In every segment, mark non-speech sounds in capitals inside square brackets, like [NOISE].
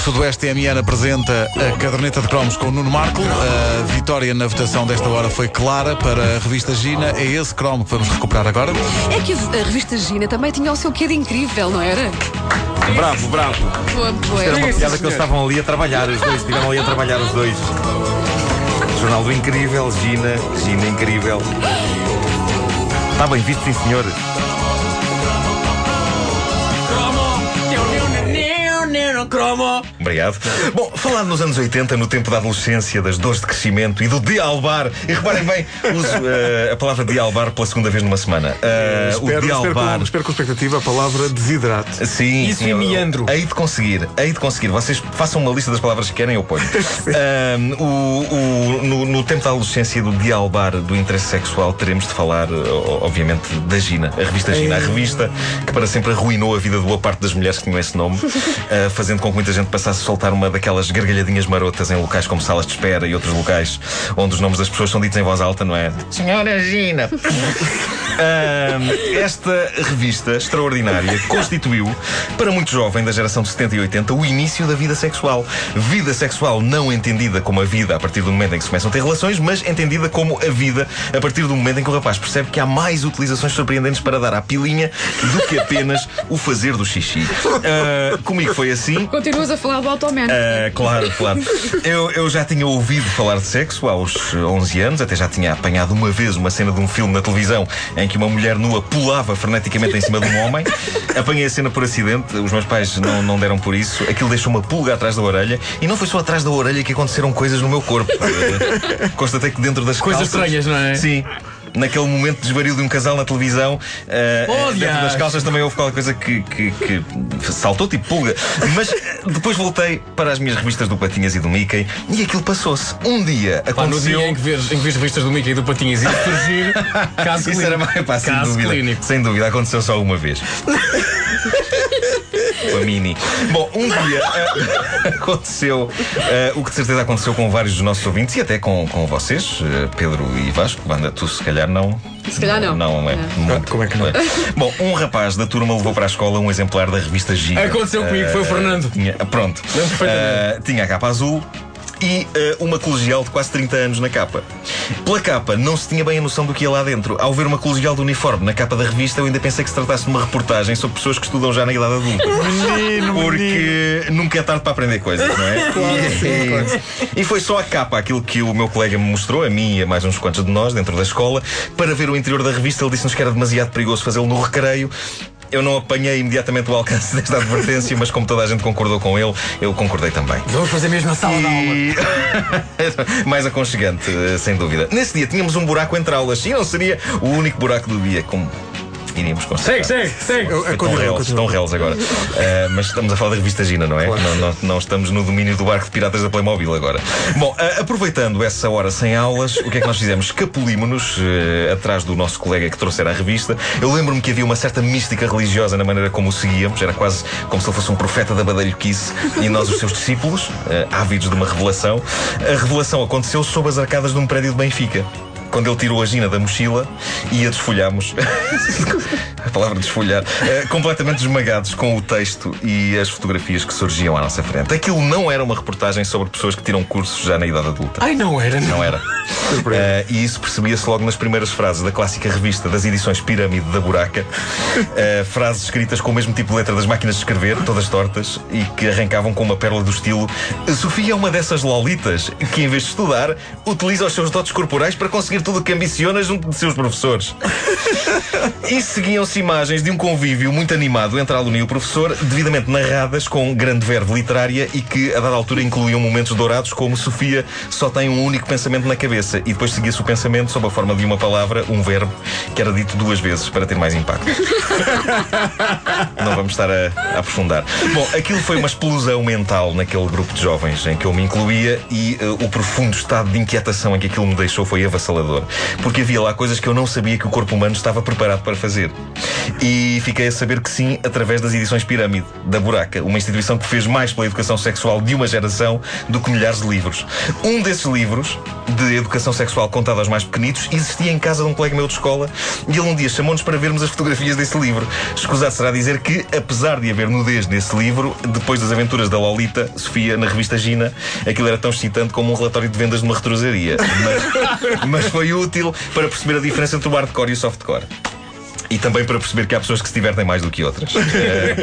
Sudoeste TMN apresenta a caderneta de cromos com o Nuno Marco. A vitória na votação desta hora foi clara para a revista Gina. É esse cromo que vamos recuperar agora. É que a revista Gina também tinha o seu quê de incrível, não era? Bravo, bravo. Boa, boa. Era uma piada que eles estavam ali a trabalhar, os dois, estiveram ali a trabalhar os dois. Jornal do Incrível, Gina, Gina Incrível. Está bem visto, sim senhor. Obrigado. Bom, falando nos anos 80, no tempo da adolescência, das dores de crescimento e do dialbar, e reparem bem, uso eh, a palavra dialbar pela segunda vez numa semana. Eh, espero, o espero, dialbar. com, espero com expectativa a palavra desidrato. Sim, Isso sim, e meandro. Hei de conseguir, hei de conseguir. Vocês façam uma lista das palavras que querem, eu ponho. [LAUGHS] Ahm, o- o- no, no tempo da adolescência do dialbar do interesse sexual, teremos de falar, obviamente, da Gina, a revista Gina, a revista que para sempre arruinou a vida de boa parte das mulheres que tinham esse nome, [LAUGHS] fazendo com que muita gente passasse a soltar uma daquelas gargalhadinhas marotas em locais como salas de espera e outros locais onde os nomes das pessoas são ditos em voz alta, não é? Senhora Gina! [LAUGHS] Ahm, esta revista extraordinária constituiu, para muito jovem da geração de 70 e 80, o início da vida sexual. Vida sexual não entendida como a vida a partir do momento em que se começam a ter relações, mas entendida como a vida a partir do momento em que o rapaz percebe que há mais utilizações surpreendentes para dar à pilinha do que apenas o fazer do xixi. Ah, comigo foi assim. Continuas a falar do Automan. Ah, claro, claro. Eu, eu já tinha ouvido falar de sexo aos 11 anos, até já tinha apanhado uma vez uma cena de um filme na televisão em que uma mulher nua pulava freneticamente em cima de um homem. Apanhei a cena por acidente, os meus pais não, não deram por isso. Aquilo deixou uma pulga atrás da orelha e não foi só atrás da orelha que aconteceram coisas no meu corpo. [LAUGHS] Constatei que dentro das Coisas calças- estranhas, não é? Sim. Naquele momento de desvario de um casal na televisão, Oh, dentro das calças também houve qualquer coisa que, que, que saltou tipo pulga. Mas eh, depois voltei para as minhas revistas do Patinhas e do Mickey e aquilo passou-se. Um dia Pá, no aconteceu. dia em que vês, em que vês revistas do Mickey e do Patinhas e surgir, [LAUGHS] caso Isso clínico. era pá, sem caso dúvida. clínico. Sem dúvida, aconteceu só uma vez. [LAUGHS] Com a Mini. Bom, um dia eh, [LAUGHS] aconteceu eh, o que de certeza aconteceu com vários dos nossos ouvintes e até com, com vocês, eh, Pedro e Vasco. Wanda, tu se calhar não. Se calhar não. Não é. muito. como é que não? Bom, um rapaz da turma levou para a escola um exemplar da revista Giga. Aconteceu comigo, foi o Fernando. Tinha, pronto. Tinha a capa azul. E uma colegial de quase 30 anos na capa. Pela capa, não se tinha bem a noção do que ia lá dentro. Ao ver uma colegial de uniforme na capa da revista, eu ainda pensei que se tratasse de uma reportagem sobre pessoas que estudam já na idade adulta. [LAUGHS] Porque nunca é tarde para aprender coisas, não é? [LAUGHS] e, e foi só a capa, aquilo que o meu colega me mostrou, a mim e a mais uns quantos de nós, dentro da escola, para ver o interior da revista. Ele disse-nos que era demasiado perigoso fazê-lo no recreio. Eu não apanhei imediatamente o alcance [LAUGHS] desta advertência, mas como toda a gente concordou com ele, eu concordei também. Vamos fazer mesmo a sala de aula. E... [LAUGHS] Mais aconchegante, eh, sem dúvida. Nesse dia tínhamos um buraco entre aulas e não seria o único buraco do dia, como iríamos constatar. Segue, segue, segue. Eu- eu réus, continuo. estão réus agora. Eh, mas estamos a falar da revista Gina, não é? Não, não- não estamos no domínio do barco de piratas da Playmobil agora. Bom, eh, aproveitando essa hora sem aulas, o que é que nós fizemos? Escapulímonos eh, atrás do nosso colega que trouxera a revista. Eu lembro-me que havia uma certa mística religiosa na maneira como o seguíamos. Era quase como se ele fosse um profeta da Badalhoquice e nós os seus discípulos, ávidos de uma revelação. A revelação aconteceu sob as arcadas de um prédio de Benfica. Quando ele tirou a Gina da mochila e a desfolhámos. [LAUGHS] a palavra desfolhar. eh, completamente esmagados com o texto e as fotografias que surgiam à nossa frente. Aquilo não era uma reportagem sobre pessoas que tiram cursos já na idade adulta. Ai, não era, não. Não era. Eh, e isso percebia-se logo nas primeiras frases da clássica revista das edições Pirâmide da Buraca. [LAUGHS] Eh, frases escritas com o mesmo tipo de letra das máquinas de escrever, todas tortas, e que arrancavam com uma pérola do estilo "A Sofia é uma dessas lolitas que, em vez de estudar, utiliza os seus dotes corporais para conseguir tudo o que ambiciona junto de seus professores. E seguiam-se imagens de um convívio muito animado entre a aluna e o professor, devidamente narradas com grande verve literária e que, a dada altura, incluíam momentos dourados como Sofia só tem um único pensamento na cabeça e depois seguia-se o pensamento sob a forma de uma palavra, um verbo, que era dito duas vezes para ter mais impacto. Não vamos estar a, a aprofundar. Bom, aquilo foi uma explosão mental naquele grupo de jovens em que eu me incluía e eh, o profundo estado de inquietação em que aquilo me deixou foi avassalador. Porque havia lá coisas que eu não sabia que o corpo humano estava preparado para fazer. E fiquei a saber que sim, através das edições Pirâmide, da Buraca, uma instituição que fez mais pela educação sexual de uma geração do que milhares de livros. Um desses livros, de educação sexual contada aos mais pequenitos existia em casa de um colega meu de escola e ele um dia chamou-nos para vermos as fotografias desse livro. Escusado será dizer que, apesar de haver nudez nesse livro, depois das aventuras da Lolita, Sofia, na revista Gina, aquilo era tão excitante como um relatório de vendas de uma retrosaria. Mas, [LAUGHS] mas foi útil para perceber a diferença entre o hardcore e o softcore. E também para perceber que há pessoas que se divertem mais do que outras. [LAUGHS] Eh,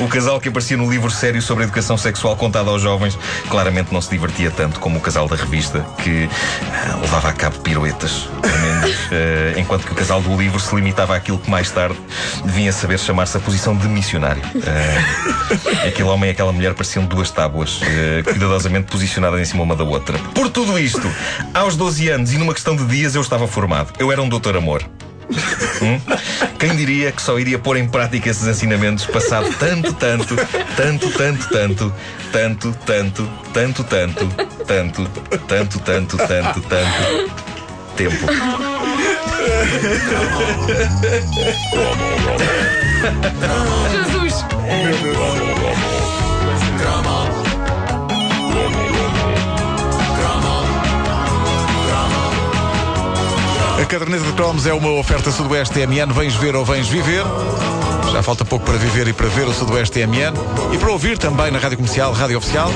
o casal que aparecia no livro sério sobre educação sexual contado aos jovens claramente não se divertia tanto como o casal da revista, que ah, levava a cabo piruetas tremendas, [LAUGHS] eh, enquanto que o casal do livro se limitava àquilo que mais tarde devia saber chamar-se a posição de missionário. Eh, aquele homem e aquela mulher pareciam duas tábuas, cuidadosamente posicionadas em cima uma da outra. Por tudo isto, aos 12 anos e numa questão de dias eu estava formado. Eu era um doutor amor. Hum? Quem diria que só iria pôr em prática esses ensinamentos passado tanto, tanto, tanto, tanto, tanto, tanto, tanto, tanto, tanto, tanto, tanto, tanto, tanto, tanto tempo. Jesus! Caderneta de cromos é uma oferta Sudoeste TMN. Vens ver ou vens viver? Já falta pouco para viver e para ver o Sudoeste TMN. E para ouvir também na Rádio Comercial, Rádio Oficial.